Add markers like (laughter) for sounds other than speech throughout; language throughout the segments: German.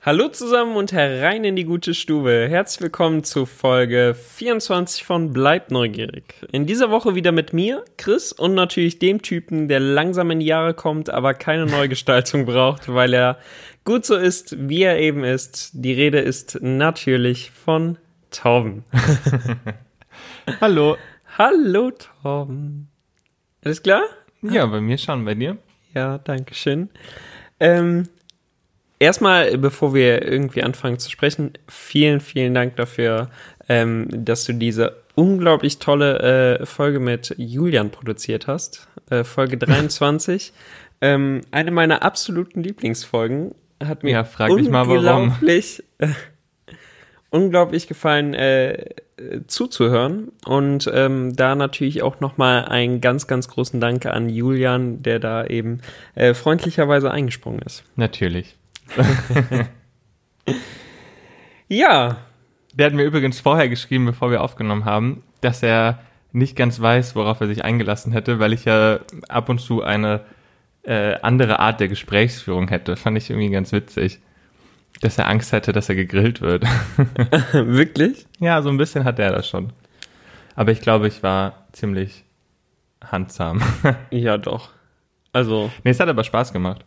Hallo zusammen und herein in die gute Stube. Herzlich willkommen zu Folge 24 von Bleib neugierig. In dieser Woche wieder mit mir, Chris, und natürlich dem Typen, der langsam in die Jahre kommt, aber keine Neugestaltung (laughs) braucht, weil er gut so ist, wie er eben ist. Die Rede ist natürlich von Torben. (laughs) Hallo. Hallo Torben. Alles klar? Ja, bei mir schon, bei dir? Ja, danke schön. Ähm, erstmal, bevor wir irgendwie anfangen zu sprechen, vielen, vielen Dank dafür, ähm, dass du diese unglaublich tolle äh, Folge mit Julian produziert hast. Äh, Folge (laughs) 23. ähm, eine meiner absoluten Lieblingsfolgen. Hat mir Ja, frag dich mal, warum. unglaublich, äh, unglaublich gefallen äh, zuzuhören. Und ähm, da natürlich auch nochmal einen ganz, ganz großen Dank an Julian, der da eben äh, freundlicherweise eingesprungen ist. Natürlich. Ja, Der hat mir übrigens vorher geschrieben, bevor wir aufgenommen haben, dass er nicht ganz weiß, worauf er sich eingelassen hätte, weil ich ja ab und zu eine äh, andere Art der Gesprächsführung hätte. Fand ich irgendwie ganz witzig. Dass er Angst hätte, dass er gegrillt wird. (laughs) (laughs) wirklich? ja, so ein bisschen hat er das schon. Aber ich glaube, ich war ziemlich handsam. (laughs) Ja, doch. Also, nee, es hat aber Spaß gemacht.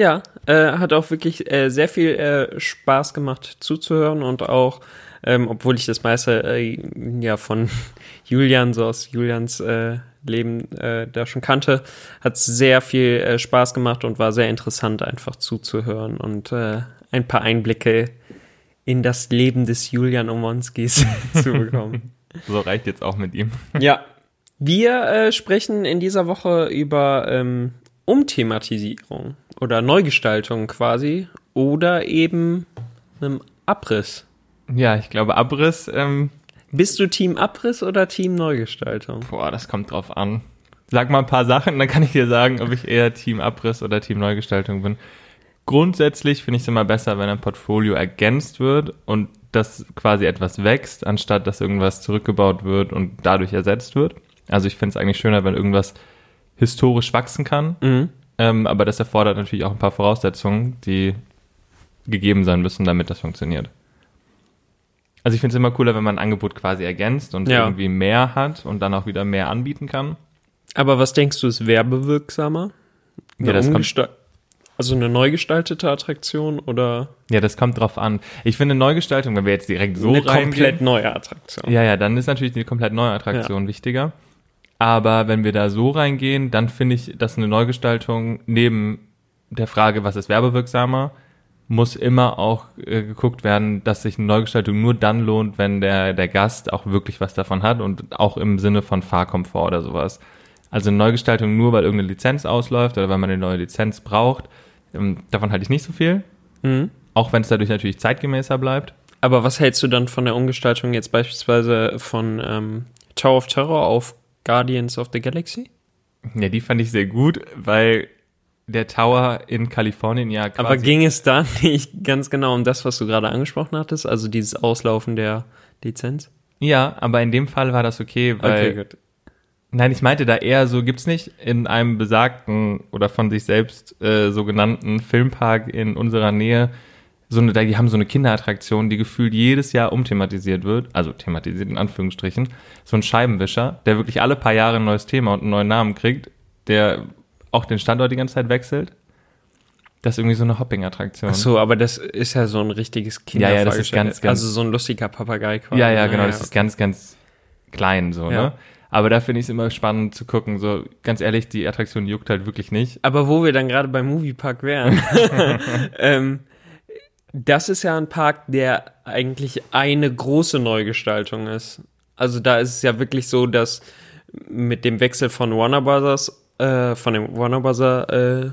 Ja, äh, hat auch wirklich äh, sehr viel äh, Spaß gemacht zuzuhören und auch, ähm, obwohl ich das meiste äh, ja von (laughs) Julian, so aus Julians äh, Leben äh, da schon kannte, hat sehr viel Spaß gemacht und war sehr interessant einfach zuzuhören und ein paar Einblicke in das Leben des Julian Omonskis (laughs) zu bekommen. (laughs) So reicht jetzt auch mit ihm. Ja. Wir sprechen in dieser Woche über ähm, Umthematisierung oder Neugestaltung quasi oder eben einem Abriss. Ja, ich glaube, Abriss, ähm, Bist du Team Abriss oder Team Neugestaltung? Boah, das kommt drauf an. Sag mal ein paar Sachen, dann kann ich dir sagen, ob ich eher Team Abriss oder Team Neugestaltung bin. Grundsätzlich finde ich es immer besser, wenn ein Portfolio ergänzt wird und das quasi etwas wächst, anstatt dass irgendwas zurückgebaut wird und dadurch ersetzt wird. Also ich finde es eigentlich schöner, wenn irgendwas historisch wachsen kann, Mhm. Ähm, aber das erfordert natürlich auch ein paar Voraussetzungen, die gegeben sein müssen, damit das funktioniert. Also ich finde es immer cooler, wenn man ein Angebot quasi ergänzt und Ja. irgendwie mehr hat und dann auch wieder mehr anbieten kann. Aber was denkst du, ist werbewirksamer? Ja, das kommt- also eine neu gestaltete Attraktion oder Ja, das kommt drauf an. Ich finde Neugestaltung, wenn wir jetzt direkt so eine reingehen, komplett neue Attraktion? ja, ja, dann ist natürlich die komplett neue Attraktion wichtiger. Aber wenn wir da so reingehen, dann finde ich, dass eine Neugestaltung neben der Frage, was ist werbewirksamer, muss immer auch äh, geguckt werden, dass sich eine Neugestaltung nur dann lohnt, wenn der, der Gast auch wirklich was davon hat und auch im Sinne von Fahrkomfort oder sowas. Also eine Neugestaltung nur, weil irgendeine Lizenz ausläuft oder weil man eine neue Lizenz braucht, ähm, davon halte ich nicht so viel. Mhm. Auch wenn es dadurch natürlich zeitgemäßer bleibt. Aber was hältst du dann von der Umgestaltung jetzt beispielsweise von ähm, Tower of Terror auf Guardians of the Galaxy? Ja, die fand ich sehr gut, weil der Tower in Kalifornien ja quasi... Aber ging es da (laughs) nicht ganz genau um das, was du gerade angesprochen hattest? Also dieses Auslaufen der Lizenz? ja, aber in dem Fall war das okay, weil... gut. Nein, ich meinte da eher so, gibt's nicht in einem besagten oder von sich selbst äh, sogenannten Filmpark in unserer Nähe so eine, die haben so eine Kinderattraktion, die gefühlt jedes Jahr umthematisiert wird, also thematisiert in Anführungsstrichen, so ein Scheibenwischer, der wirklich alle paar Jahre ein neues Thema und einen neuen Namen kriegt, der auch den Standort die ganze Zeit wechselt. Das ist irgendwie so eine Hopping-Attraktion. Ach so, aber das ist ja so ein richtiges Kinder Ja, ja, das ist ganz, ganz- Also so ein lustiger Papagei quasi. Ja, ja, genau, Naja, das ist ganz, ganz klein so, Ja. ne? Aber da finde ich es immer spannend zu gucken. So, ganz ehrlich, die Attraktion juckt halt wirklich nicht. Aber wo wir dann gerade beim Moviepark wären, (laughs) (laughs) ähm, das ist ja ein Park, der eigentlich eine große Neugestaltung ist. Also da ist es ja wirklich so, dass mit dem Wechsel von Warner Brothers, äh, von dem Warner Brothers äh,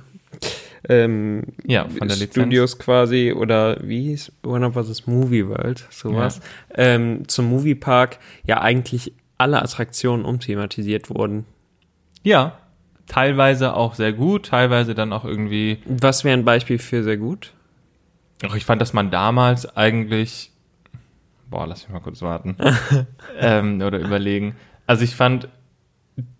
ähm, Ja, von der Lizenz. Studios quasi oder wie hieß Warner Brothers Movie World, sowas, ähm, zum Moviepark ja eigentlich alle Attraktionen umthematisiert wurden. Ja, teilweise auch sehr gut, teilweise dann auch irgendwie. Was wäre ein Beispiel für sehr gut? Ach, ich fand, dass man damals eigentlich. Boah, lass mich mal kurz warten. (laughs) ähm, oder überlegen. Also ich fand,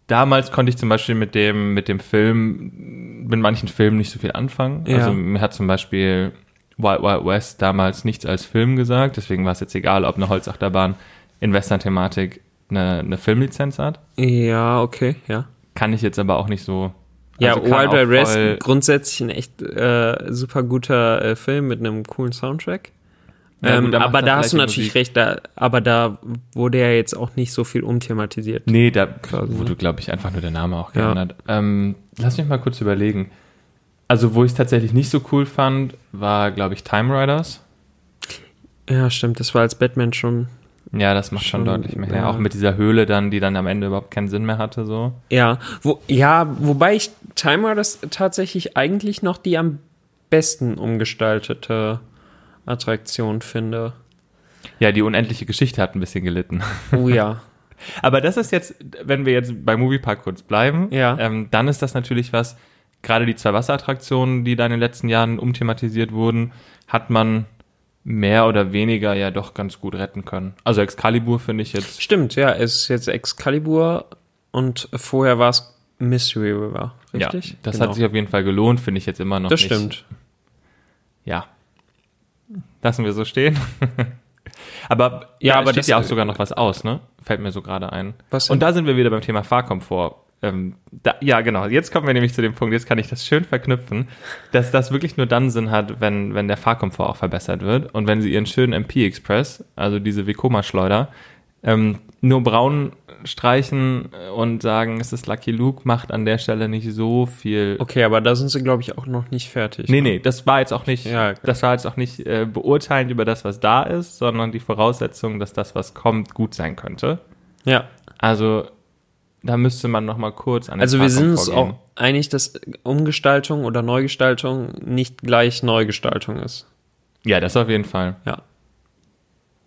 damals konnte ich zum Beispiel mit dem, mit dem Film mit manchen Filmen nicht so viel anfangen. Ja. Also mir hat zum Beispiel Wild Wild West damals nichts als Film gesagt, deswegen war es jetzt egal, ob eine Holzachterbahn in Western-Thematik eine, eine Filmlizenz hat. Ja, okay, ja. Kann ich jetzt aber auch nicht so. Ja, also Wild West, voll- grundsätzlich ein echt äh, super guter äh, Film mit einem coolen Soundtrack. Ja, ähm, gut, aber da hast du natürlich Musik. recht, da, aber da wurde ja jetzt auch nicht so viel umthematisiert. Nee, da Quasi, wurde, ne? glaube ich, einfach nur der Name auch Ja. geändert. Ähm, lass mich mal kurz überlegen. Also, wo ich es tatsächlich nicht so cool fand, war, glaube ich, Time Riders. Ja, stimmt, das war als Batman schon. Ja, das macht schon, Schon, deutlich mehr ja. Auch mit dieser Höhle dann, die dann am Ende überhaupt keinen Sinn mehr hatte, so. Ja, wo, ja, wobei ich Timer das tatsächlich eigentlich noch die am besten umgestaltete Attraktion finde. Ja, die unendliche Geschichte hat ein bisschen gelitten. Oh ja. (laughs) Aber das ist jetzt, wenn wir jetzt bei Moviepark kurz bleiben, Ja. ähm, dann ist das natürlich was, gerade die zwei Wasserattraktionen, die da in den letzten Jahren umthematisiert wurden, hat man mehr oder weniger ja doch ganz gut retten können. Also Excalibur finde ich jetzt, Stimmt, ja, es ist jetzt Excalibur und vorher war es Mystery River, richtig? ja, das Genau. hat sich auf jeden Fall gelohnt, finde ich jetzt immer noch Das nicht. stimmt. Ja. Lassen wir so stehen. (laughs) aber Ja, da aber steht das- ja auch sogar noch was aus, ne? Fällt mir so gerade ein. Was denn? Und da sind wir wieder beim Thema Fahrkomfort. Ähm, da, ja, genau. Jetzt kommen wir nämlich zu dem Punkt, jetzt kann ich das schön verknüpfen, dass das wirklich nur dann Sinn hat, wenn, wenn der Fahrkomfort auch verbessert wird. Und wenn sie ihren schönen MP Express, also diese Vekoma-Schleuder, ähm, nur braun streichen und sagen, es ist Lucky Luke, macht an der Stelle nicht so viel Okay, aber da sind sie, glaube ich, auch noch nicht fertig. Nee, nee, das war jetzt auch nicht, Ja, okay. das war jetzt auch nicht äh, beurteilend über das, was da ist, sondern die Voraussetzung, dass das, was kommt, gut sein könnte. Ja, Also da müsste man noch mal kurz an also wir sind uns auch einig, dass Umgestaltung oder Neugestaltung nicht gleich Neugestaltung ist. Ja, das auf jeden Fall. Ja.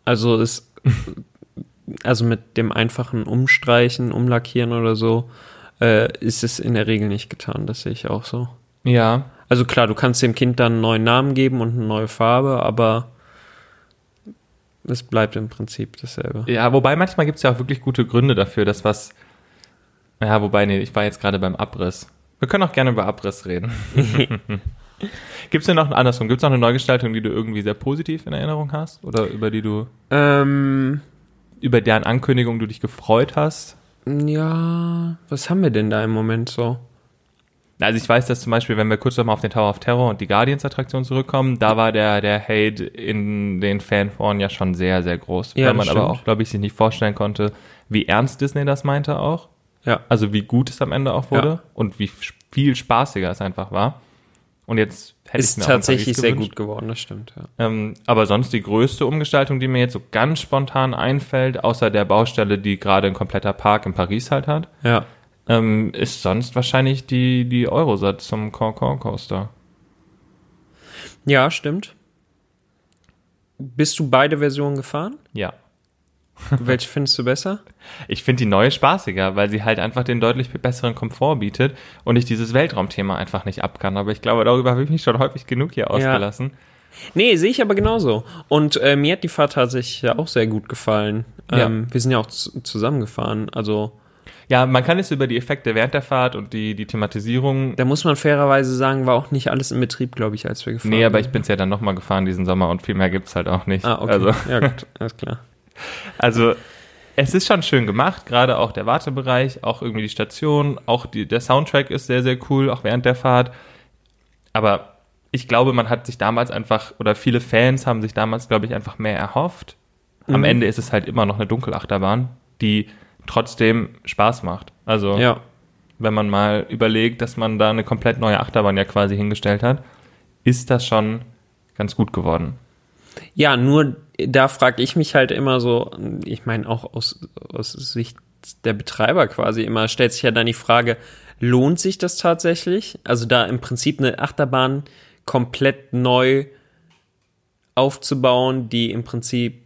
Also es, (laughs) also mit dem einfachen Umstreichen, Umlackieren oder so, äh, ist es in der Regel nicht getan. Das sehe ich auch so. Ja, Also klar, du kannst dem Kind dann einen neuen Namen geben und eine neue Farbe, aber es bleibt im Prinzip dasselbe. ja, wobei manchmal gibt es ja auch wirklich gute Gründe dafür, dass was. Ja, wobei, nee, ich war jetzt gerade beim Abriss. Wir können auch gerne über Abriss reden. (laughs) Gibt es denn noch andersrum? Gibt es noch eine Neugestaltung, die du irgendwie sehr positiv in Erinnerung hast? Oder über die du, Ähm, über deren Ankündigung du dich gefreut hast? ja, was haben wir denn da im Moment so? Also ich weiß, dass zum Beispiel, wenn wir kurz nochmal auf den Tower of Terror und die Guardians-Attraktion zurückkommen, da war der, der Hate in den Fanforen ja schon sehr, sehr groß. Ja, weil man das aber stimmt. auch, glaube ich, sich nicht vorstellen konnte, wie ernst Disney das meinte auch. Ja. Also wie gut es am Ende auch wurde Ja. und wie viel spaßiger es einfach war. Und jetzt hätte ich Ist mir in tatsächlich sehr gewünscht. gut geworden, das stimmt, ja. Ähm, aber sonst die größte Umgestaltung, die mir jetzt so ganz spontan einfällt, außer der Baustelle, die gerade ein kompletter Park in Paris halt hat, Ja. ähm, ist sonst wahrscheinlich die, die Eurosat zum Concorde Coaster. Ja, stimmt. Bist du beide Versionen gefahren? Ja. Welche findest du besser? Ich finde die neue spaßiger, weil sie halt einfach den deutlich besseren Komfort bietet und ich dieses Weltraumthema einfach nicht ab kann. Aber ich glaube, darüber habe ich mich schon häufig genug hier ausgelassen. Nee, sehe ich aber genauso. Und äh, mir hat die Fahrt tatsächlich ja auch sehr gut gefallen. Ja. Ähm, wir sind ja auch zu- zusammengefahren. Also Ja, man kann jetzt über die Effekte während der Fahrt und die, die Thematisierung. da muss man fairerweise sagen, war auch nicht alles in Betrieb, glaube ich, als wir gefahren Nee, aber ich sind. bin's ja dann nochmal gefahren diesen Sommer und viel mehr gibt's halt auch nicht. Ah, okay. Also, Ja, gut, (laughs) alles klar. Also es ist schon schön gemacht, gerade auch der Wartebereich, auch irgendwie die Station, auch die, der Soundtrack ist sehr, sehr cool, auch während der Fahrt. Aber ich glaube, man hat sich damals einfach, oder viele Fans haben sich damals, glaube ich, einfach mehr erhofft. Am Mhm. Ende ist es halt immer noch eine Dunkelachterbahn, die trotzdem Spaß macht. Also, Ja. wenn man mal überlegt, dass man da eine komplett neue Achterbahn ja quasi hingestellt hat, ist das schon ganz gut geworden. Ja, nur da frage ich mich halt immer so, ich meine auch aus, aus Sicht der Betreiber quasi immer, stellt sich ja dann die Frage, lohnt sich das tatsächlich? Also da im Prinzip eine Achterbahn komplett neu aufzubauen, die im Prinzip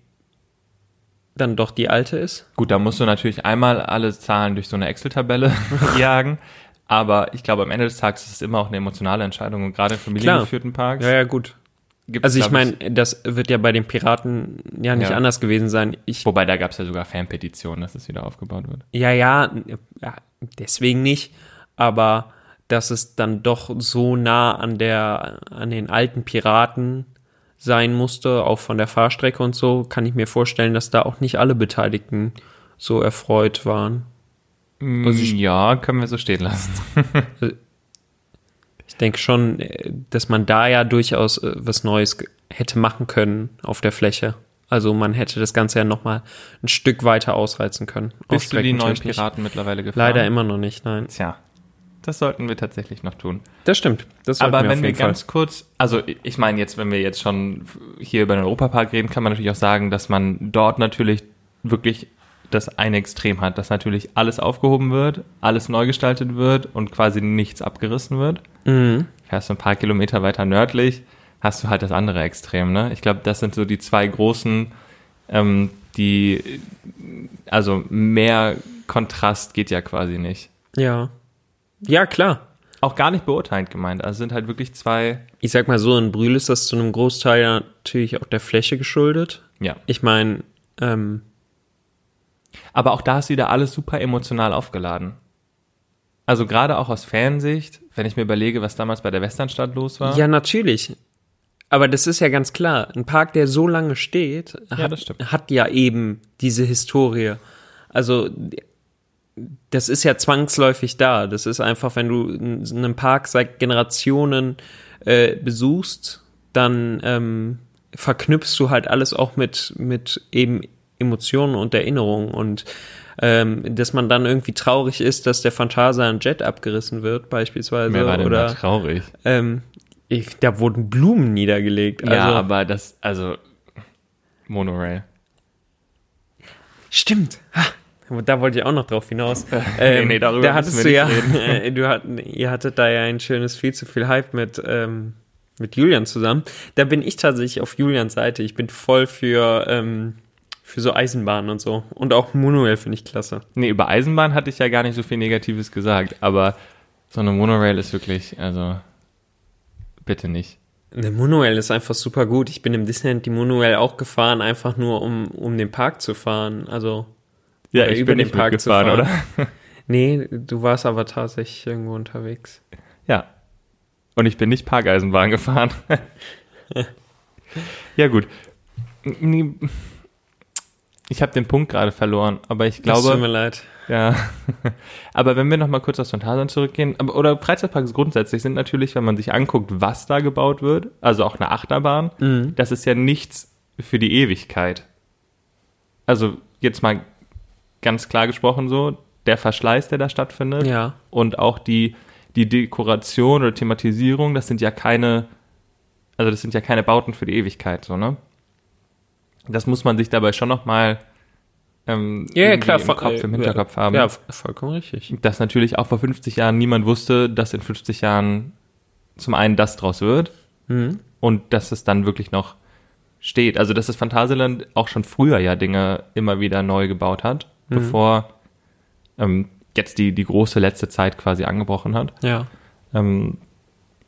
dann doch die alte ist? Gut, da musst du natürlich einmal alle Zahlen durch so eine Excel-Tabelle (laughs) jagen. Aber ich glaube, am Ende des Tages ist es immer auch eine emotionale Entscheidung. Und gerade in familiengeführten Parks Ja, ja, gut. Gibt's, Also ich meine, das wird ja bei den Piraten ja nicht Ja. anders gewesen sein. Ich, Wobei, da gab es ja sogar Fanpetitionen, dass es wieder aufgebaut wird. ja, ja, ja, deswegen nicht. Aber dass es dann doch so nah an der, an den alten Piraten sein musste, auch von der Fahrstrecke und so, kann ich mir vorstellen, dass da auch nicht alle Beteiligten so erfreut waren. Also ich, ja, können wir so stehen lassen. (laughs) ich denke schon, äh, dass man da ja durchaus äh, was Neues hätte machen können auf der Fläche. Also man hätte das Ganze ja nochmal ein Stück weiter ausreizen können. Bist du die neuen Piraten mittlerweile gefahren? Leider immer noch nicht, nein. Tja, das sollten wir tatsächlich noch tun. Das stimmt. Das Aber wir wenn wir ganz Fall. kurz, also ich meine jetzt, wenn wir jetzt schon hier über den Europapark reden, kann man natürlich auch sagen, dass man dort natürlich wirklich das eine Extrem hat, dass natürlich alles aufgehoben wird, alles neu gestaltet wird und quasi nichts abgerissen wird. Mhm. Fährst du ein paar Kilometer weiter nördlich, hast du halt das andere Extrem. Ne? Ich glaube, das sind so die zwei großen, ähm, die, also mehr Kontrast geht ja quasi nicht. Ja. Ja, klar. Auch gar nicht beurteilend gemeint. Also sind halt wirklich zwei. Ich sag mal so, in Brühl ist das zu einem Großteil natürlich auch der Fläche geschuldet. Ja. Ich meine, ähm, aber auch da ist wieder alles super emotional aufgeladen. Also gerade auch aus Fansicht, wenn ich mir überlege, was damals bei der Westernstadt los war. Ja, natürlich. Aber das ist ja ganz klar. Ein Park, der so lange steht, ja, hat, hat ja eben diese Historie. Also das ist ja zwangsläufig da. Das ist einfach, wenn du einen Park seit Generationen äh, besuchst, dann ähm, verknüpfst du halt alles auch mit, mit eben Emotionen und Erinnerungen und ähm, dass man dann irgendwie traurig ist, dass der Phantasia Jet abgerissen wird, beispielsweise. Wer war oder traurig? Ähm, ich, da wurden Blumen niedergelegt. Also, ja, aber das, also Monorail. Stimmt. Ha, da wollte ich auch noch drauf hinaus. Ähm, (laughs) nee, nee, darüber da hattest du ja, (laughs) du hat, ihr hattet da ja ein schönes viel zu viel Hype mit, ähm, mit Julian zusammen. Da bin ich tatsächlich auf Julians Seite. Ich bin voll für, ähm, für so Eisenbahnen und so. Und auch Monorail finde ich klasse. Nee, über Eisenbahn hatte ich ja gar nicht so viel Negatives gesagt, aber so eine Monorail ist wirklich, also bitte nicht. Eine Monorail ist einfach super gut. Ich bin im Disneyland die Monorail auch gefahren, einfach nur um, um den Park zu fahren. Also ja, ich über bin den Park gefahren, oder? (laughs) nee, du warst aber tatsächlich irgendwo unterwegs. Ja. Und ich bin nicht Parkeisenbahn gefahren. (laughs) ja, gut. Ich habe den Punkt gerade verloren, aber ich glaube. Das tut mir leid. Ja. (laughs) aber wenn wir nochmal kurz aus Phantasialand zurückgehen, aber, oder Freizeitparks grundsätzlich sind natürlich, wenn man sich anguckt, was da gebaut wird, also auch eine Achterbahn, mhm. das ist ja nichts für die Ewigkeit. Also jetzt mal ganz klar gesprochen so, der Verschleiß, der da stattfindet ja. und auch die, die Dekoration oder Thematisierung, das sind ja keine, also das sind ja keine Bauten für die Ewigkeit, so, ne? Das muss man sich dabei schon nochmal ähm, ja, klar, im Kopf, im Hinterkopf ja, haben. Ja, vollkommen richtig. Dass natürlich auch vor 50 Jahren niemand wusste, dass in 50 Jahren zum einen das draus wird mhm. und dass es dann wirklich noch steht. Also dass das Phantasialand auch schon früher ja Dinge immer wieder neu gebaut hat mhm. bevor ähm, jetzt die, die große letzte Zeit quasi angebrochen hat. Ja. Ähm,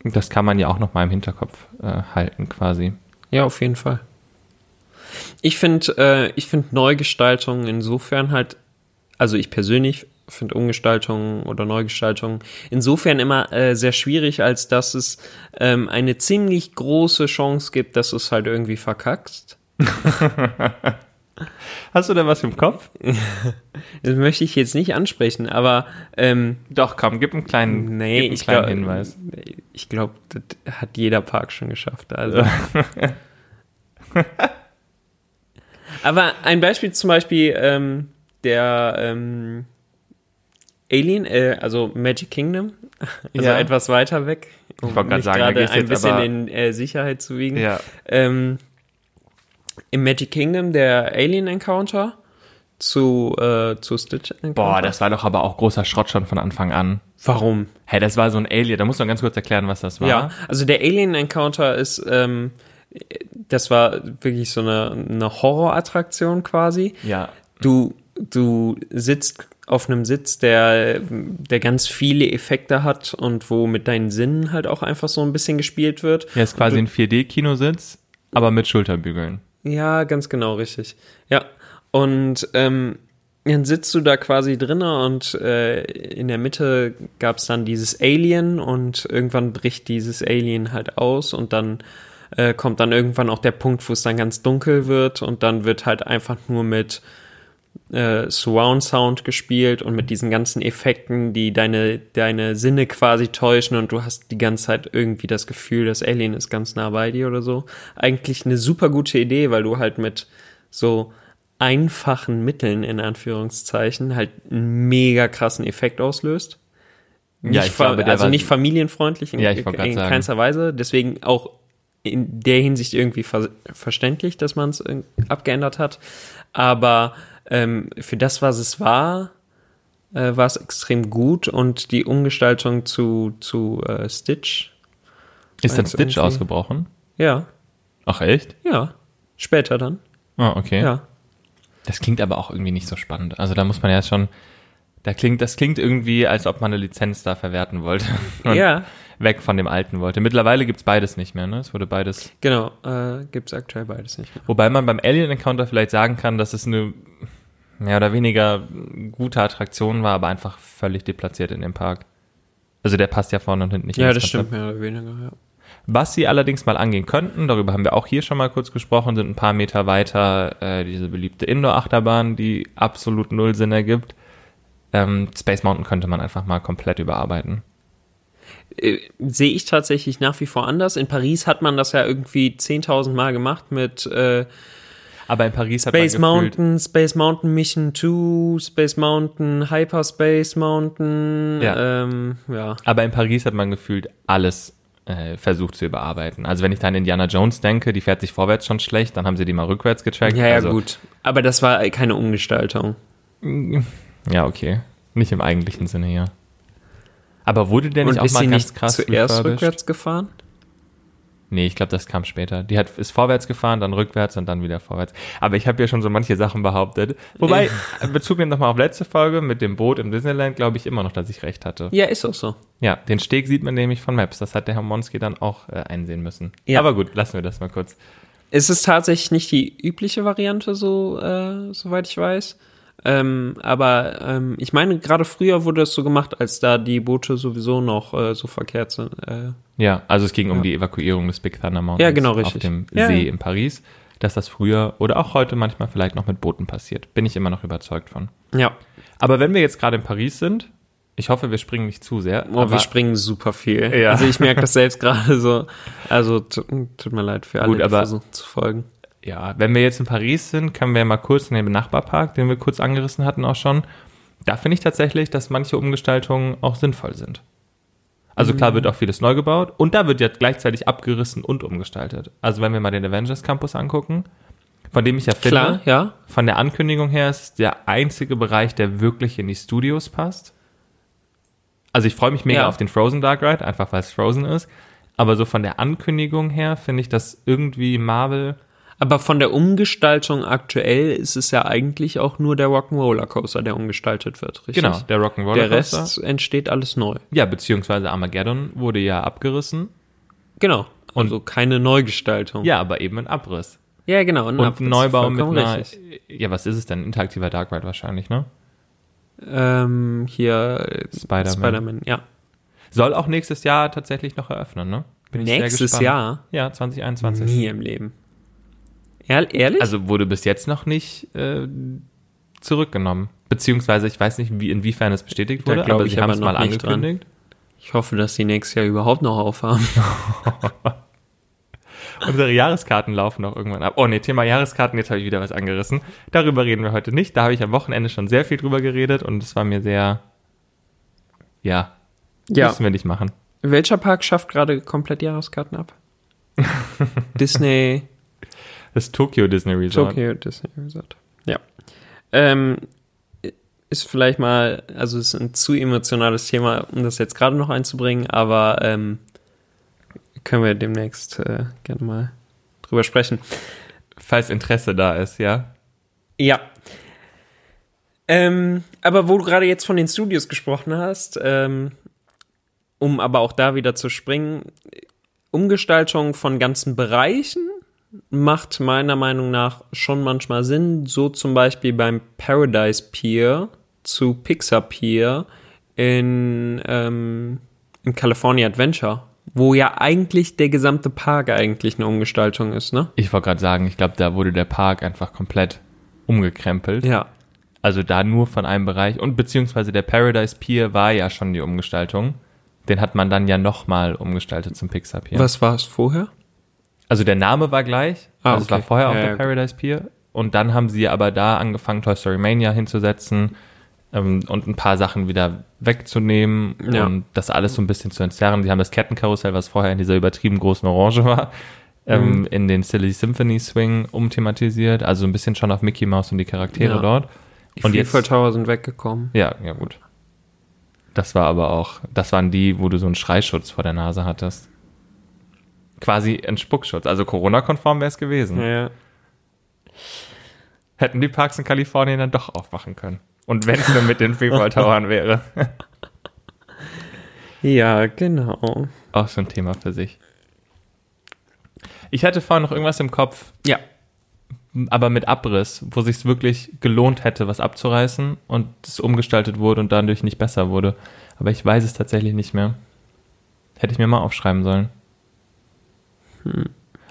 das kann man ja auch noch mal im Hinterkopf äh, halten, quasi. Ja, auf jeden Fall. Ich finde, äh, ich finde Neugestaltungen insofern halt, also ich persönlich finde Umgestaltungen oder Neugestaltungen insofern immer äh, sehr schwierig, als dass es ähm, eine ziemlich große Chance gibt, dass du es halt irgendwie verkackst. (laughs) Hast du da was im Kopf? (laughs) das möchte ich jetzt nicht ansprechen, aber ähm, doch, komm, gib einen kleinen, nee, einen ich kleinen glaub, Hinweis. Ich glaube, das hat jeder Park schon geschafft. Also. (laughs) aber ein Beispiel zum Beispiel ähm, der ähm, Alien, äh, also Magic Kingdom, (laughs) also ja. etwas weiter weg, um ich wollte gerade sagen, gerade ein bisschen in äh, Sicherheit zu wiegen. Ja. Ähm, im Magic Kingdom der Alien Encounter zu, äh, zu Stitch Encounter. Boah, das war doch aber auch großer Schrott schon von Anfang an. Warum? Hey, das war so ein Alien. Da muss man ganz kurz erklären, was das war. Ja, also der Alien Encounter ist, ähm, das war wirklich so eine, eine Horrorattraktion quasi. Ja. Du, du sitzt auf einem Sitz, der, der ganz viele Effekte hat und wo mit deinen Sinnen halt auch einfach so ein bisschen gespielt wird. Ja, ist quasi ein 4D-Kinositz, aber mit Schulterbügeln. Ja, ganz genau, richtig. Ja. Und ähm, dann sitzt du da quasi drinnen und äh, in der Mitte gab es dann dieses Alien und irgendwann bricht dieses Alien halt aus und dann äh, kommt dann irgendwann auch der Punkt, wo es dann ganz dunkel wird und dann wird halt einfach nur mit äh, Surround Sound gespielt und mit diesen ganzen Effekten, die deine, deine Sinne quasi täuschen und du hast die ganze Zeit irgendwie das Gefühl, das Alien ist ganz nah bei dir oder so. Eigentlich eine super gute Idee, weil du halt mit so einfachen Mitteln in Anführungszeichen halt einen mega krassen Effekt auslöst. Nicht Ja, ich glaube, also nicht familienfreundlich in, Ja, in keinster Weise. Deswegen auch in der Hinsicht irgendwie ver verständlich, dass man es abgeändert hat. Aber ähm, für das, was es war, äh, war es extrem gut und die Umgestaltung zu, zu äh, Stitch. Ist dann Stitch ausgebrochen? Ja, Ach echt? ja. Später dann. Ah, okay. Ja. Das klingt aber auch irgendwie nicht so spannend. Also da muss man ja schon, da klingt, das klingt irgendwie, als ob man eine Lizenz da verwerten wollte. (laughs) Und Ja, weg von dem alten wollte. Mittlerweile gibt's beides nicht mehr, ne? Es wurde beides. genau. Äh, Gibt es aktuell beides nicht mehr. Wobei man beim Alien Encounter vielleicht sagen kann, dass es eine mehr oder weniger gute Attraktion war, aber einfach völlig deplatziert in dem Park. Also der passt ja vorne und hinten nicht. Ja, das Konzept. stimmt mehr oder weniger, ja. Was sie allerdings mal angehen könnten, darüber haben wir auch hier schon mal kurz gesprochen, sind ein paar Meter weiter äh, diese beliebte Indoor-Achterbahn, die absolut null Sinn ergibt. Ähm, Space Mountain könnte man einfach mal komplett überarbeiten. Äh, Sehe ich tatsächlich nach wie vor anders. In Paris hat man das ja irgendwie 10.000 Mal gemacht mit äh, Aber in Paris hat Space man gefühlt, Mountain, Space Mountain Mission 2, Space Mountain, Hyperspace Mountain, Ja. ähm, ja. aber in Paris hat man gefühlt alles äh, versucht zu überarbeiten. Also wenn ich da an Indiana Jones denke, die fährt sich vorwärts schon schlecht, dann haben sie die mal rückwärts getrackt. Ja, ja, also, gut. Aber das war keine Umgestaltung. Ja, okay. Nicht im eigentlichen Sinne hier. Aber wurde der nicht Und auch mal ganz krass zuerst rückwärts gefahren? Nee, ich glaube, das kam später. Die hat, ist vorwärts gefahren, dann rückwärts und dann wieder vorwärts. Aber ich habe ja schon so manche Sachen behauptet. Wobei, (laughs) Bezug nehmen nochmal auf letzte Folge mit dem Boot im Disneyland, glaube ich immer noch, dass ich recht hatte. Ja, ist auch so. Ja, den Steg sieht man nämlich von Maps. Das hat der Herr Monski dann auch äh, einsehen müssen. Ja. Aber gut, lassen wir das mal kurz. Es ist tatsächlich nicht die übliche Variante, so äh, soweit ich weiß. Ähm, aber ähm, ich meine, gerade früher wurde es so gemacht, als da die Boote sowieso noch äh, so verkehrt sind. Äh, Ja, also es ging um Ja. die Evakuierung des Big Thunder Mountains Ja, genau, auf richtig. dem Ja, See ja. in Paris. Dass das früher oder auch heute manchmal vielleicht noch mit Booten passiert. Bin ich immer noch überzeugt von. ja, Aber wenn wir jetzt gerade in Paris sind, ich hoffe, wir springen nicht zu sehr. oh, wir springen super viel. Ja. Also ich merke das selbst (laughs) gerade so. Also tut, mir leid für alle, Gut, die versuchen zu folgen. Ja, wenn wir jetzt in Paris sind, können wir ja mal kurz in den Nachbarpark, den wir kurz angerissen hatten auch schon. Da finde ich tatsächlich, dass manche Umgestaltungen auch sinnvoll sind. Also klar wird auch vieles neu gebaut und da wird ja gleichzeitig abgerissen und umgestaltet. Also wenn wir mal den Avengers Campus angucken, von dem ich ja finde, Klar, ja. von der Ankündigung her ist es der einzige Bereich, der wirklich in die Studios passt. Also ich freue mich mega Ja. auf den Frozen Dark Ride, einfach weil es Frozen ist. Aber so von der Ankündigung her finde ich, dass irgendwie Marvel Aber von der Umgestaltung aktuell ist es ja eigentlich auch nur der Rock'n'Roller Coaster, der umgestaltet wird, richtig? Genau, der Rock'n'Roller Der Coaster. Rest entsteht alles neu. Ja, beziehungsweise Armageddon wurde ja abgerissen. Genau. Also keine Neugestaltung. Ja, aber eben ein Abriss. ja genau. ein Und Abriss, Neubau mit einer. richtig. Ja, was ist es denn? Interaktiver Dark Ride wahrscheinlich, ne? Ähm, hier äh, Spider-Man. Spider-Man, ja. Soll auch nächstes Jahr tatsächlich noch eröffnen, ne? Bin ich sehr Nächstes gespannt. Jahr? Ja, 2021. Nie im Leben. Ehr- Ehrlich? Also wurde bis jetzt noch nicht äh, zurückgenommen. Beziehungsweise ich weiß nicht, wie, inwiefern es bestätigt wurde, aber ich sie haben es mal dran. angekündigt. ich hoffe, dass die nächstes Jahr überhaupt noch aufhaben. (laughs) Unsere Jahreskarten laufen noch irgendwann ab. Oh nee, Thema Jahreskarten, jetzt habe ich wieder was angerissen. Darüber reden wir heute nicht. Da habe ich am Wochenende schon sehr viel drüber geredet und es war mir sehr, ja, Ja. müssen wir nicht machen. Welcher Park schafft gerade komplett Jahreskarten ab? (laughs) Disney, Das Tokyo Disney Resort. Tokyo Disney Resort. Ja. Ähm, ist vielleicht mal, also es ist ein zu emotionales Thema, um das jetzt gerade noch einzubringen, aber ähm, können wir demnächst äh, gerne mal drüber sprechen. Falls Interesse da ist, ja. Ja. Ähm, aber wo du gerade jetzt von den Studios gesprochen hast, ähm, um aber auch da wieder zu springen, Umgestaltung von ganzen Bereichen macht meiner Meinung nach schon manchmal Sinn. So zum Beispiel beim Paradise Pier zu Pixar Pier in, ähm, in California Adventure, wo ja eigentlich der gesamte Park eigentlich eine Umgestaltung ist, ne? Ich wollte gerade sagen, ich glaube, da wurde der Park einfach komplett umgekrempelt. Ja. Also da nur von einem Bereich und beziehungsweise der Paradise Pier war ja schon die Umgestaltung. Den hat man dann ja nochmal umgestaltet zum Pixar Pier. Was war es vorher? Also der Name war gleich. Ah, also es war okay. vorher auch Ja, der ja. Paradise Pier. Und dann haben sie aber da angefangen, Toy Story Mania hinzusetzen ähm, und ein paar Sachen wieder wegzunehmen Ja. und das alles so ein bisschen zu entzerren. Die haben das Kettenkarussell, was vorher in dieser übertrieben großen Orange war, Mhm. ähm, in den Silly Symphony Swing umthematisiert. Also ein bisschen schon auf Mickey Mouse und die Charaktere dort. Die Und jetzt- Freefall Tower sind weggekommen. Ja, ja gut. Das war aber auch, das waren die, wo du so einen Schreischutz vor der Nase hattest. Quasi ein Spuckschutz. Also Corona-konform wäre es gewesen. Ja. Hätten die Parks in Kalifornien dann doch aufmachen können. Und wenn es nur mit den Freefall Towern (laughs) wäre. Ja, genau. Auch so ein Thema für sich. Ich hatte vorhin noch irgendwas im Kopf, Ja. aber mit Abriss, wo sich wirklich gelohnt hätte, was abzureißen und es umgestaltet wurde und dadurch nicht besser wurde. Aber ich weiß es tatsächlich nicht mehr. Hätte ich mir mal aufschreiben sollen.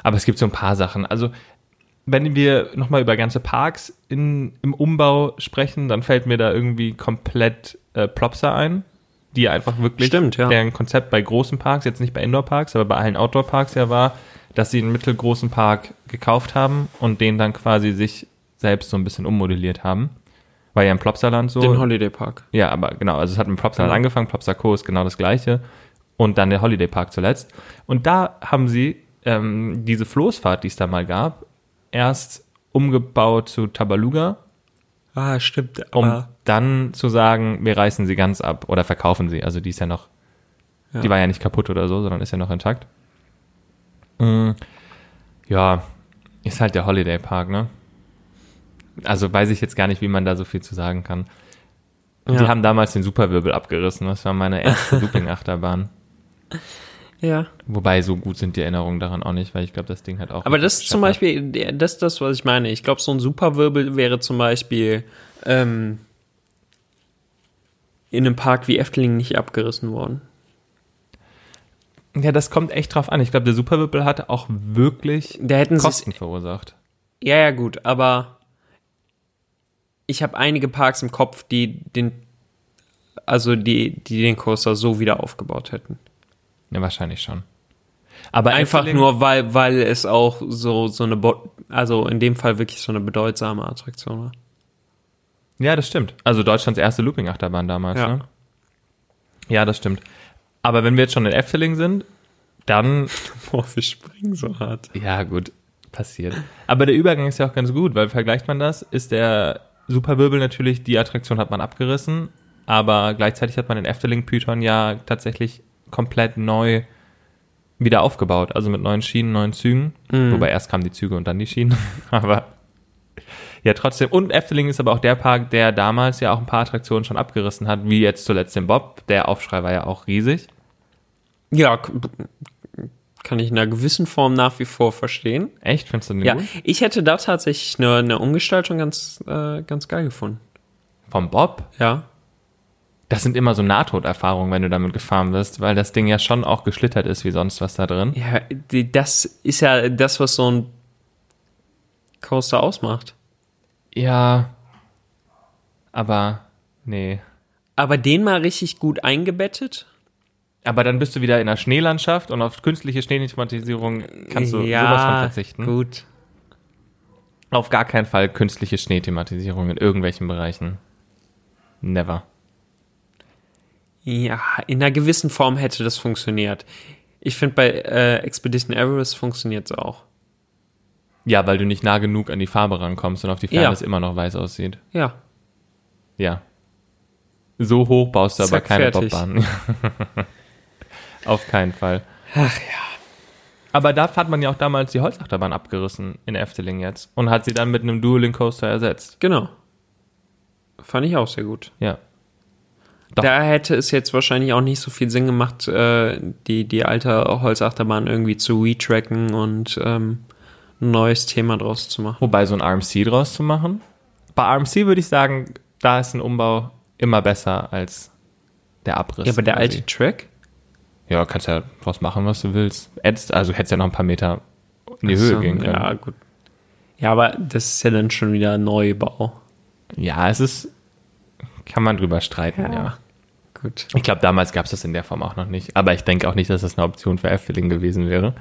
Aber es gibt so ein paar Sachen. Also, wenn wir nochmal über ganze Parks in, im Umbau sprechen, dann fällt mir da irgendwie komplett äh, Plopsa ein, die einfach wirklich Stimmt, ja. deren Konzept bei großen Parks, jetzt nicht bei Indoor-Parks, aber bei allen Outdoor-Parks ja war, dass sie einen mittelgroßen Park gekauft haben und den dann quasi sich selbst so ein bisschen ummodelliert haben. War ja im Plopsaland so. Den Holiday Park. Ja, aber genau, also es hat mit Plopsaland Genau. angefangen, Plopsaco ist genau das gleiche und dann der Holiday Park zuletzt. Und da haben sie ähm, diese Floßfahrt, die es da mal gab, erst umgebaut zu Tabaluga, Ah, stimmt. um dann zu sagen, wir reißen sie ganz ab oder verkaufen sie. Also die ist ja noch, Ja. die war ja nicht kaputt oder so, sondern ist ja noch intakt. Mm, ja, ist halt der Holiday Park, ne? Also weiß ich jetzt gar nicht, wie man da so viel zu sagen kann. Die Ja. haben damals den Superwirbel abgerissen. Das war meine erste (laughs) Looping-Achterbahn. Ja. Wobei, so gut sind die Erinnerungen daran auch nicht, weil ich glaube, das Ding hat auch. Aber das ist zum. Beispiel, das ist das, was ich meine. Ich glaube, so ein Superwirbel wäre zum Beispiel ähm, in einem Park wie Efteling nicht abgerissen worden. Ja, das kommt echt drauf an. Ich glaube, der Superwirbel hat auch wirklich Kosten verursacht. Ja, ja, gut, aber ich habe einige Parks im Kopf, die den, also die, die den Coaster so wieder aufgebaut hätten. Ja, wahrscheinlich schon. Aber Einfach Efteling- nur, weil, weil es auch so, so eine, Bo also in dem Fall wirklich so eine bedeutsame Attraktion war. Ja, das stimmt. Also Deutschlands erste Looping-Achterbahn damals, Ja. ne? Ja, das stimmt. Aber wenn wir jetzt schon in Efteling sind, dann, (laughs) Boah, wir springen so hart. ja gut, passiert. Aber der Übergang ist ja auch ganz gut, weil vergleicht man das, ist der Superwirbel natürlich, die Attraktion hat man abgerissen, aber gleichzeitig hat man den Efteling-Python ja tatsächlich komplett neu wieder aufgebaut, also mit neuen Schienen, neuen Zügen. Wobei erst kamen die Züge und dann die Schienen. (laughs) aber ja, trotzdem. Und Efteling ist aber auch der Park, der damals ja auch ein paar Attraktionen schon abgerissen hat, wie jetzt zuletzt den Bob. Der Aufschrei war ja auch riesig. Ja, kann ich in einer gewissen Form nach wie vor verstehen. Echt? Findest du den Ja, gut? ich hätte da tatsächlich eine, eine Umgestaltung ganz, äh, ganz geil gefunden. Vom Bob? Ja. Das sind immer so Nahtoderfahrungen, wenn du damit gefahren bist, weil das Ding ja schon auch geschlittert ist wie sonst was da drin. Ja, das ist ja das, was so ein Coaster ausmacht. Ja. Aber, nee. Aber den mal richtig gut eingebettet? Aber dann bist du wieder in einer Schneelandschaft und auf künstliche Schneethematisierung kannst du sowas von verzichten. gut. Auf gar keinen Fall künstliche Schneethematisierung in irgendwelchen Bereichen. Never. Ja, in einer gewissen Form hätte das funktioniert. Ich finde, bei äh, Expedition Everest funktioniert es auch. Ja, weil du nicht nah genug an die Farbe rankommst und auf die Ferne Ja. es immer noch weiß aussieht. Ja. Ja. So hoch baust du aber Zack, keine fertig. Bobbahn. (laughs) auf keinen Fall. Ach ja. Aber da hat man ja auch damals die Holzachterbahn abgerissen in Efteling jetzt und hat sie dann mit einem Dueling Coaster ersetzt. Genau. Fand ich auch sehr gut. Ja. Doch. Da hätte es jetzt wahrscheinlich auch nicht so viel Sinn gemacht, äh, die, die alte Holzachterbahn irgendwie zu retracken und ähm, ein neues Thema draus zu machen. Wobei so ein RMC draus zu machen. Bei RMC würde ich sagen, da ist ein Umbau immer besser als der Abriss. Ja, aber der alte Track? Ja, kannst ja draus machen, was du willst. Hättest, also hättest ja noch ein paar Meter in die Höhe So, gehen können. Ja, gut. Ja, aber das ist ja dann schon wieder ein Neubau. Ja, es ist, kann man drüber streiten, ja. Ja. Gut. Ich glaube, damals gab es das in der Form auch noch nicht. Aber ich denke auch nicht, dass das eine Option für Efteling gewesen wäre.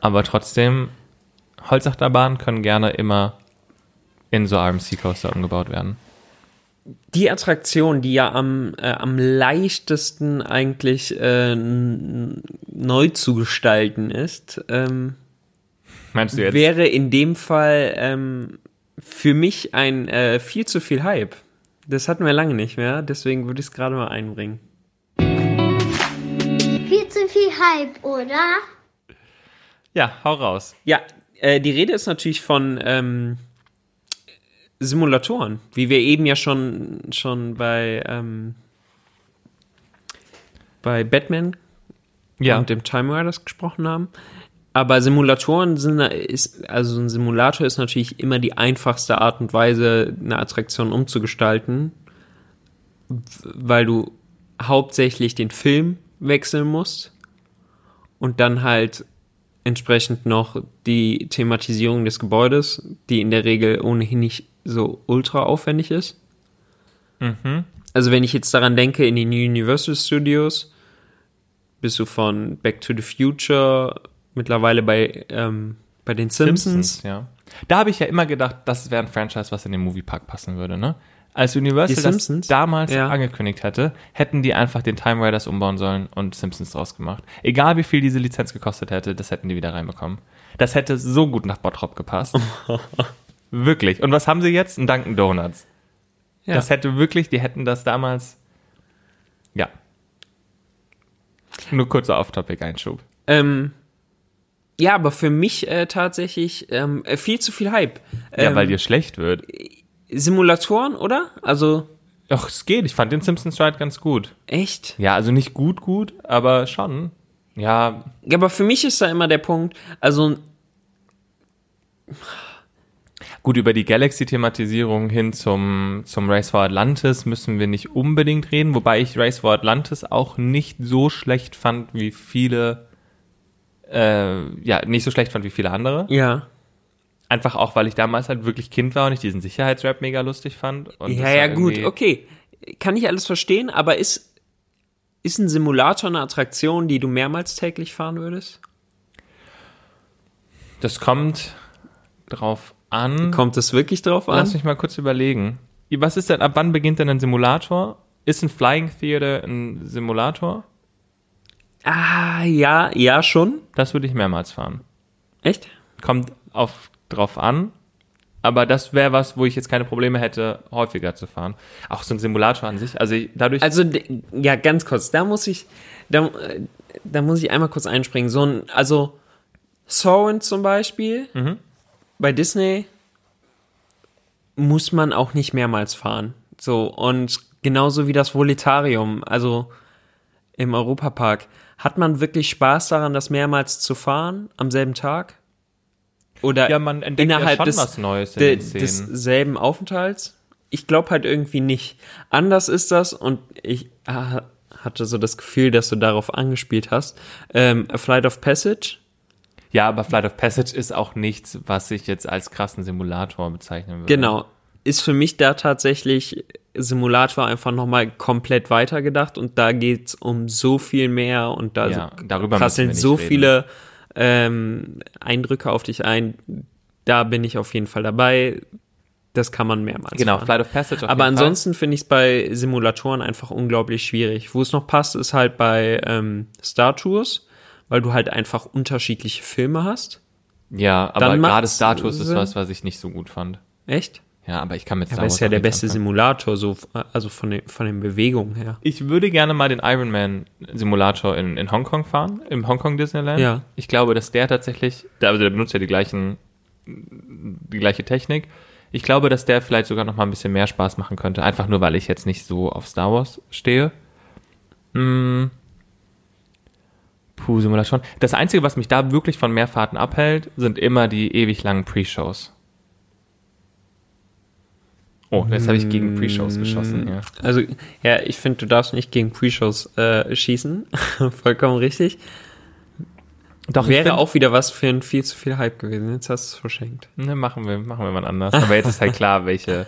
Aber trotzdem, Holzachterbahnen können gerne immer in so RMC-Coaster umgebaut werden. Die Attraktion, die ja am, äh, am leichtesten eigentlich äh, neu zu gestalten ist, ähm, Meinst du jetzt? wäre in dem Fall ähm, für mich ein äh, viel zu viel Hype. Das hatten wir lange nicht mehr, deswegen würde ich es gerade mal einbringen. Viel zu viel Hype, oder? ja, hau raus. Ja, äh, die Rede ist natürlich von ähm, Simulatoren, wie wir eben ja schon, schon bei, ähm, bei Batman Ja, und dem Time Riders gesprochen haben. Aber Simulatoren sind, ist, also ein Simulator ist natürlich immer die einfachste Art und Weise, eine Attraktion umzugestalten, weil du hauptsächlich den Film wechseln musst und dann halt entsprechend noch die Thematisierung des Gebäudes, die in der Regel ohnehin nicht so ultra aufwendig ist. Also wenn ich jetzt daran denke, in den Universal Studios bist du von Back to the Future mittlerweile bei, ähm, bei den Simpsons. ja. Da habe ich ja immer gedacht, das wäre ein Franchise, was in den Moviepark passen würde, ne? Als Universal das Simpsons? damals Ja. angekündigt hätte, hätten die einfach den Time Raiders umbauen sollen und Simpsons draus gemacht. Egal wie viel diese Lizenz gekostet hätte, das hätten die wieder reinbekommen. Das hätte so gut nach Bottrop gepasst. (laughs) wirklich. Und was haben sie jetzt? Ein Dunkin' Donuts. Ja. Das hätte wirklich, die hätten das damals. Ja. Nur kurzer Off-Topic-Einschub. Ähm, ja, aber für mich äh, tatsächlich ähm, äh, viel zu viel Hype. Ja, Ähm, weil dir schlecht wird. Simulatoren, oder? Also Ach, es geht. Ich fand den Simpsons Ride ganz gut. echt? Ja, also nicht gut, gut, aber schon. Ja, Ja, aber für mich ist da immer der Punkt, also gut, über die Galaxy-Thematisierung hin zum, zum Race for Atlantis müssen wir nicht unbedingt reden, wobei ich Race for Atlantis auch nicht so schlecht fand wie viele, äh, ja, nicht so schlecht fand wie viele andere. ja. Einfach auch, weil ich damals halt wirklich Kind war und ich diesen Sicherheitsrap mega lustig fand. Ja, ja, gut, okay. Kann ich alles verstehen, aber ist, ist ein Simulator eine Attraktion, die du mehrmals täglich fahren würdest? Das kommt drauf an. Kommt es wirklich drauf an? Lass mich mal kurz überlegen. Was ist denn, ab wann beginnt denn ein Simulator? Ist ein Flying Theater ein Simulator? Ah, ja, ja, schon. Das würde ich mehrmals fahren. Echt? Kommt auf, drauf an. Aber das wäre was, wo ich jetzt keine Probleme hätte, häufiger zu fahren. Auch so ein Simulator an sich. Also ich, dadurch. Also, ja, ganz kurz, da muss ich, da, da muss ich einmal kurz einspringen. So ein, also, Soren zum Beispiel, bei Disney muss man auch nicht mehrmals fahren. So, und genauso wie das Volitarium, also im Europapark. Hat man wirklich Spaß daran, das mehrmals zu fahren am selben Tag? Oder ja, man entdeckt ja innerhalb schon des, was Neues in de, desselben Aufenthalts? Ich glaube halt irgendwie nicht. Anders ist das und ich ah, hatte so das Gefühl, dass du darauf angespielt hast. Ähm, A Flight of Passage. ja, aber Flight of Passage ist auch nichts, was ich jetzt als krassen Simulator bezeichnen würde. Genau. Ist für mich da tatsächlich Simulator einfach nochmal komplett weitergedacht und da geht's um so viel mehr und da Ja, so, darüber prasseln so reden. viele ähm, Eindrücke auf dich ein. Da bin ich auf jeden Fall dabei. Das kann man mehrmals. Genau, fahren. Flight of Passage Aber ansonsten finde ich es bei Simulatoren einfach unglaublich schwierig. Wo es noch passt, ist halt bei ähm, Star Tours, weil du halt einfach unterschiedliche Filme hast. Ja, aber gerade Star Tours ist was, was ich nicht so gut fand. Echt? Ja, aber ich kann mit Star Aber Wars ist ja der beste anfangen. Simulator, so, also von den, von den Bewegungen her. Ich würde gerne mal den Ironman Simulator in, in Hongkong fahren, im Hongkong Disneyland. Ja. Ich glaube, dass der tatsächlich, der- also der benutzt ja die gleichen, die gleiche Technik. Ich glaube, dass der vielleicht sogar noch mal ein bisschen mehr Spaß machen könnte, einfach nur, weil ich jetzt nicht so auf Star Wars stehe. Hm. Puh, Simulation. Das Einzige, was mich da wirklich von Mehrfahrten abhält, sind immer die ewig langen Pre-Shows. Oh, jetzt habe ich gegen Pre-Shows geschossen. Ja. Also, ja, ich finde, du darfst nicht gegen Pre-Shows äh, schießen. (laughs) Vollkommen richtig. Doch, Wäre auch wieder was für ein viel zu viel Hype gewesen. Jetzt hast du es verschenkt. Ne, machen wir, machen wir mal anders. Aber jetzt ist halt klar, (laughs) welche,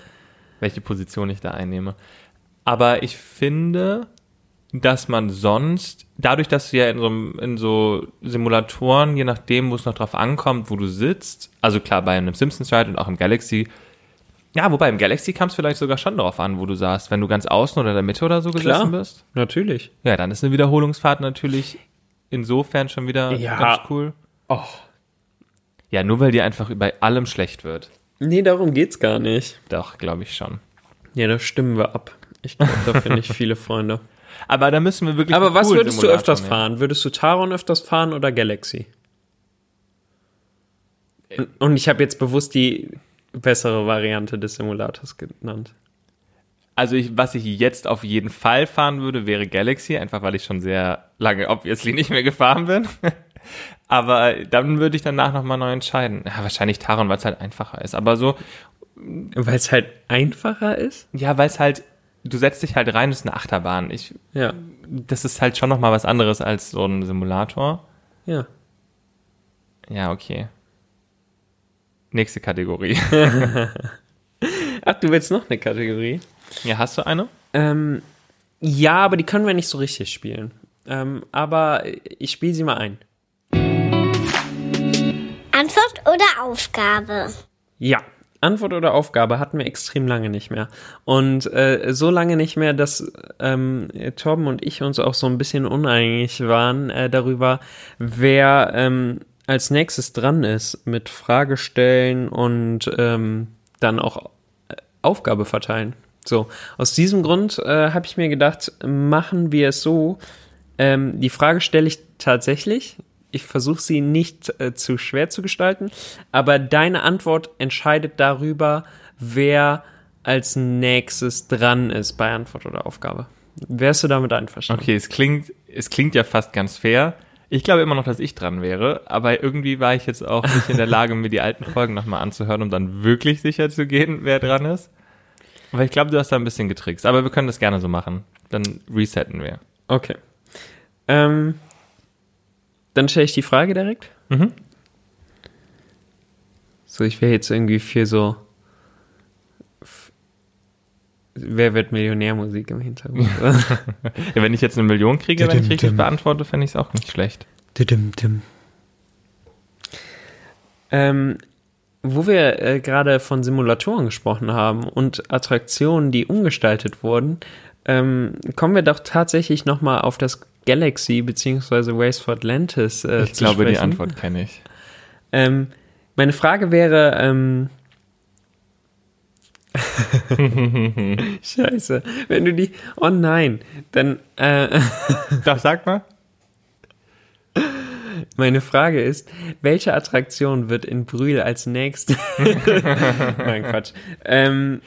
welche Position ich da einnehme. Aber ich finde, dass man sonst, dadurch, dass du ja in so, in so Simulatoren, je nachdem, wo es noch drauf ankommt, wo du sitzt, also klar, bei einem Simpsons Ride und auch im Galaxy, ja, wobei im Galaxy kam es vielleicht sogar schon darauf an, wo du saßt. Wenn du ganz außen oder in der Mitte oder so gesessen Klar. bist. Natürlich. Ja, dann ist eine Wiederholungsfahrt natürlich insofern schon wieder Ja. ganz cool. Oh. Ja, nur weil dir einfach bei allem schlecht wird. Nee, darum geht's gar nicht. Doch, glaube ich schon. Ja, da stimmen wir ab. Ich glaube, da finde ich viele Freunde. (laughs) Aber da müssen wir wirklich. Aber was würdest du Simulator öfters nehmen. fahren? Würdest du Taron öfters fahren oder Galaxy? Und ich habe jetzt bewusst die bessere Variante des Simulators genannt. Also ich, was ich jetzt auf jeden Fall fahren würde, wäre Galaxy, einfach weil ich schon sehr lange obviously nicht mehr gefahren bin. (laughs) Aber dann würde ich danach nochmal neu entscheiden. Ja, wahrscheinlich Taron, weil es halt einfacher ist. Aber so, Weil es halt einfacher ist? ja, weil es halt, du setzt dich halt rein, das ist eine Achterbahn. Ich, Ja. das ist halt schon nochmal was anderes als so ein Simulator. Ja. Ja, okay. Nächste Kategorie. (laughs) Ach, du willst noch eine Kategorie? Ja, hast du eine? Ähm, ja, aber die können wir nicht so richtig spielen. Ähm, aber ich spiele sie mal ein. Antwort oder Aufgabe? Ja. Antwort oder Aufgabe hatten wir extrem lange nicht mehr. Und äh, so lange nicht mehr, dass ähm, Torben und ich uns auch so ein bisschen uneinig waren äh, darüber, wer ähm, als nächstes dran ist mit Frage stellen und ähm, dann auch äh, Aufgabe verteilen. So, aus diesem Grund äh, habe ich mir gedacht, machen wir es so. Ähm, die Frage stelle ich tatsächlich. Ich versuche sie nicht äh, zu schwer zu gestalten, aber deine Antwort entscheidet darüber, wer als nächstes dran ist bei Antwort oder Aufgabe. Wärst du damit einverstanden? Okay, es klingt, es klingt ja fast ganz fair. Ich glaube immer noch, dass ich dran wäre, aber irgendwie war ich jetzt auch nicht in der Lage, mir die alten Folgen nochmal anzuhören, um dann wirklich sicher zu gehen, wer dran ist. Aber ich glaube, du hast da ein bisschen getrickst. Aber wir können das gerne so machen. Dann resetten wir. Okay. Ähm, dann stelle ich die Frage direkt. Mhm. So, ich wäre jetzt irgendwie für so. Wer wird Millionärmusik im Hintergrund? (laughs) Ja, wenn ich jetzt eine Million kriege, wenn ich richtig beantworte, fände ich es auch nicht schlecht. Ähm, wo wir äh, gerade von Simulatoren gesprochen haben und Attraktionen, die umgestaltet wurden, ähm, kommen wir doch tatsächlich nochmal auf das Galaxy bzw. Race for Atlantis äh, Ich zu glaube, die sprechen. Antwort kenne ich. Ähm, meine Frage wäre, ähm, (laughs) Scheiße, wenn du die, oh nein, dann, äh, (laughs) Doch, sag mal. Meine Frage ist, welche Attraktion wird in Brühl als nächstes? (laughs) Nein, Quatsch. Ähm,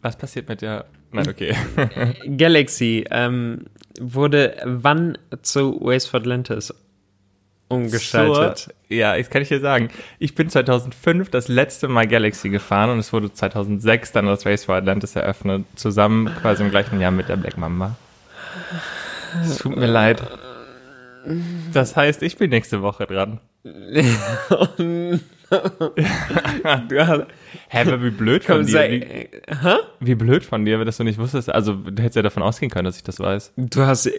Was passiert mit der... Nein, okay. Galaxy ähm, wurde wann zu Ways for Atlantis umgestaltet? So, ja, das kann ich dir sagen. Ich bin 2005 das letzte Mal Galaxy gefahren und es wurde 2006 dann das Race for Atlantis eröffnet, zusammen quasi im gleichen Jahr mit der Black Mamba. Es tut mir leid. Das heißt, ich bin nächste Woche dran. (laughs) Hä, aber wie blöd von dir. Wie, wie blöd von dir, dass du nicht wusstest. Also, du hättest ja davon ausgehen können, dass ich das weiß. Du hast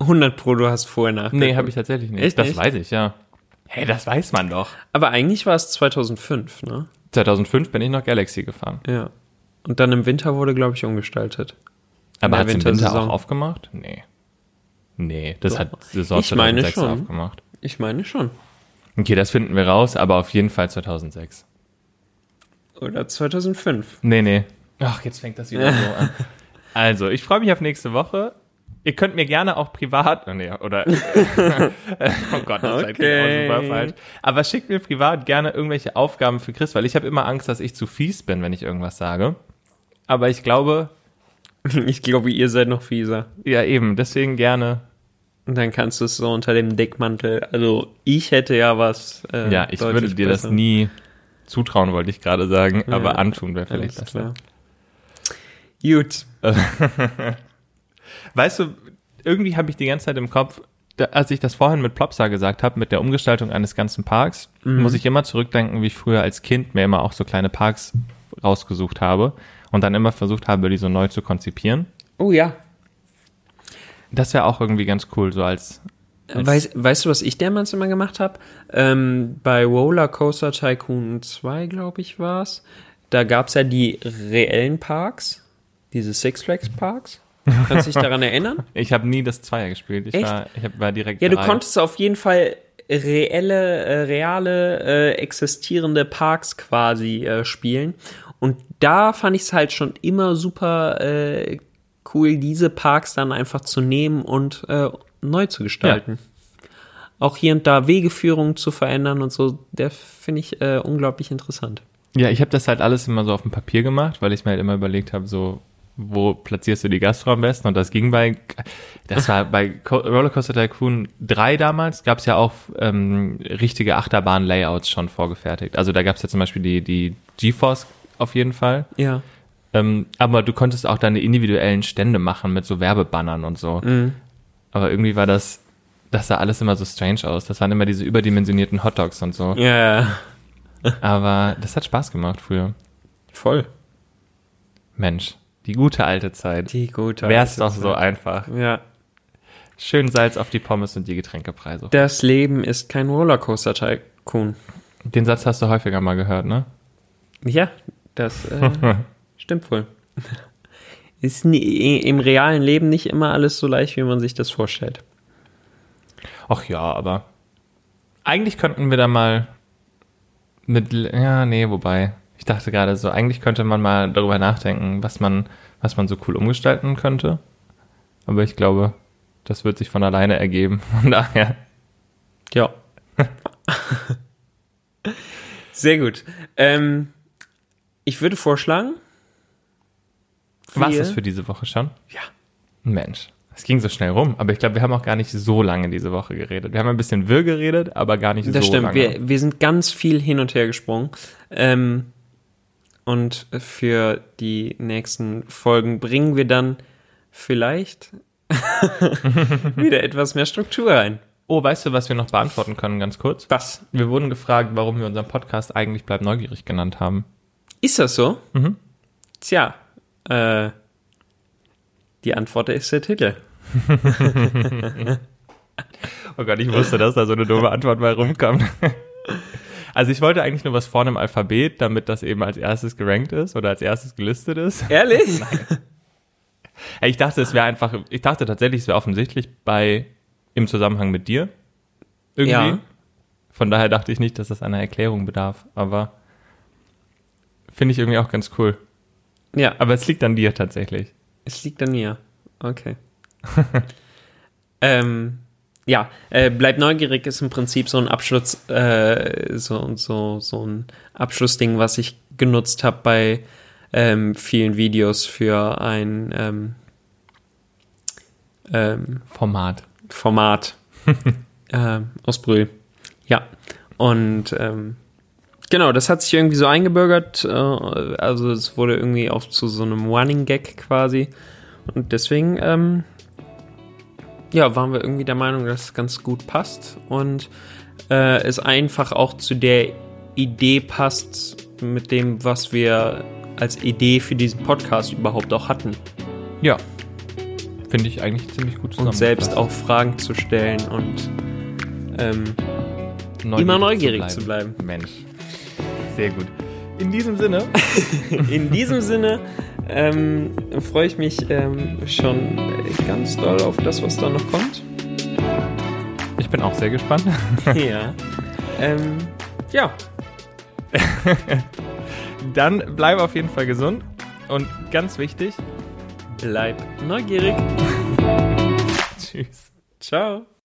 100 Pro, du hast vorher nach. Nee, habe ich tatsächlich nicht. Echt das nicht? weiß ich, ja. Hä, das weiß man doch. Aber eigentlich war es 2005, ne? 2005 bin ich noch Galaxy gefahren. Ja. Und dann im Winter wurde, glaube ich, umgestaltet. Aber hat es im Winter auch aufgemacht? Nee. Nee, das Doch. hat Saison Ich meine 2006 schon. aufgemacht. Ich meine schon. Okay, das finden wir raus, aber auf jeden Fall 2006. Oder 2005. Nee, nee. Ach, jetzt fängt das wieder so an. Also, ich freue mich auf nächste Woche. Ihr könnt mir gerne auch privat, oh nee, oder, (laughs) oh Gott, das okay. Auch super falsch. Aber schickt mir privat gerne irgendwelche Aufgaben für Chris, weil ich habe immer Angst, dass ich zu fies bin, wenn ich irgendwas sage. Aber ich glaube, (laughs) Ich glaube, ihr seid noch fieser. ja eben, deswegen gerne Und dann kannst du es so unter dem Deckmantel. Also ich hätte ja was. Äh, ja, ich würde dir das besser. nie zutrauen, wollte ich gerade sagen, Ja. aber antun wäre vielleicht besser. Gut. (laughs) Weißt du, irgendwie habe ich die ganze Zeit im Kopf, da, als ich das vorhin mit Plopsa gesagt habe, mit der Umgestaltung eines ganzen Parks, Mhm. muss ich immer zurückdenken, wie ich früher als Kind mir immer auch so kleine Parks rausgesucht habe und dann immer versucht habe, die so neu zu konzipieren. Oh ja. Das wäre auch irgendwie ganz cool, so als, als Weißt, weißt du, was ich damals immer gemacht habe? Ähm, bei Roller Coaster Tycoon 2, glaube ich, war's. Da gab's ja die reellen Parks, diese Six Flags Parks. Kannst du dich daran erinnern? (laughs) ich habe nie das Zweier gespielt. Ich Echt? war, ich hab, war direkt Ja, du drei. konntest auf jeden Fall reelle, äh, reale, äh, existierende Parks quasi äh, spielen. Und da fand ich es halt schon immer super äh, cool, diese Parks dann einfach zu nehmen und äh, neu zu gestalten. Auch hier und da Wegeführungen zu verändern und so, der finde ich äh, unglaublich interessant. Ja, ich habe das halt alles immer so auf dem Papier gemacht, weil ich mir halt immer überlegt habe, so, wo platzierst du die Gastro am besten? Und das ging bei, das war bei Co Rollercoaster Tycoon 3 damals, gab es ja auch ähm, richtige Achterbahn-Layouts schon vorgefertigt. Also da gab es ja zum Beispiel die, die GeForce auf jeden Fall. Ja. Ähm, aber du konntest auch deine individuellen Stände machen mit so Werbebannern und so. Aber irgendwie war das, das sah alles immer so strange aus. Das waren immer diese überdimensionierten Hotdogs und so. Ja, Aber das hat Spaß gemacht früher. voll. Mensch, die gute alte Zeit. Die gute. Wär's doch alte so Zeit. einfach. Ja. Schön Salz auf die Pommes und die Getränkepreise. Das Leben ist kein Rollercoaster Tycoon. Den Satz hast du häufiger mal gehört, ne? Ja, das äh, (laughs) stimmt wohl. Ist nie, im realen Leben nicht immer alles so leicht, wie man sich das vorstellt. Ach ja, aber eigentlich könnten wir da mal mit, ja, nee, wobei, dachte gerade so, eigentlich könnte man mal darüber nachdenken, was man, was man so cool umgestalten könnte. Aber ich glaube, das wird sich von alleine ergeben. (laughs) Von daher, Ja. (laughs) Sehr gut. Ähm, ich würde vorschlagen. was ist für diese Woche schon? Ja. Mensch, es ging so schnell rum, aber ich glaube, wir haben auch gar nicht so lange diese Woche geredet. Wir haben ein bisschen wirr geredet, aber gar nicht Das so stimmt. lange. Wir, wir sind ganz viel hin und her gesprungen. Ähm, und für die nächsten Folgen bringen wir dann vielleicht (laughs) wieder etwas mehr Struktur rein. oh, weißt du, was wir noch beantworten können, ganz kurz? Was? Wir wurden gefragt, warum wir unseren Podcast eigentlich Bleib neugierig genannt haben. Ist das so? Mhm. Tja, äh, die Antwort ist der Titel. (laughs) Oh Gott, ich wusste, dass da so eine dumme Antwort bei rumkommt. (laughs) Also ich wollte eigentlich nur was vorne im Alphabet, damit das eben als erstes gerankt ist oder als erstes gelistet ist. (laughs) Ehrlich? Ich dachte, es wäre einfach, ich dachte tatsächlich, es wäre offensichtlich bei, im Zusammenhang mit dir. Irgendwie. Ja. Von daher dachte ich nicht, dass das einer Erklärung bedarf, aber finde ich irgendwie auch ganz cool. Ja, Aber es liegt an dir tatsächlich. es liegt an mir. Okay. (laughs) ähm, ja, äh, bleib neugierig ist im Prinzip so ein Abschluss, äh, so, so, so ein Abschlussding, was ich genutzt habe bei ähm, vielen Videos für ein ähm, ähm, Format. Format (laughs) ähm, aus Brühl. Ja. Und ähm, genau, das hat sich irgendwie so eingebürgert. Äh, also es wurde irgendwie auch zu so einem Running Gag quasi. Und deswegen, ähm, ja, waren wir irgendwie der Meinung, dass es ganz gut passt und äh, es einfach auch zu der Idee passt, mit dem, was wir als Idee für diesen Podcast überhaupt auch hatten. Ja. Finde ich eigentlich ziemlich gut Und selbst auch Fragen zu stellen und ähm, immer neugierig zu bleiben. Mensch. Sehr gut. In diesem Sinne, (laughs) In diesem Sinne ähm, freue ich mich ähm, schon ganz doll auf das, was da noch kommt. ich bin auch sehr gespannt. (laughs) (laughs) ja. Ähm, ja. (laughs) Dann bleib auf jeden Fall gesund und ganz wichtig, Bleib neugierig. tschüss. Ciao.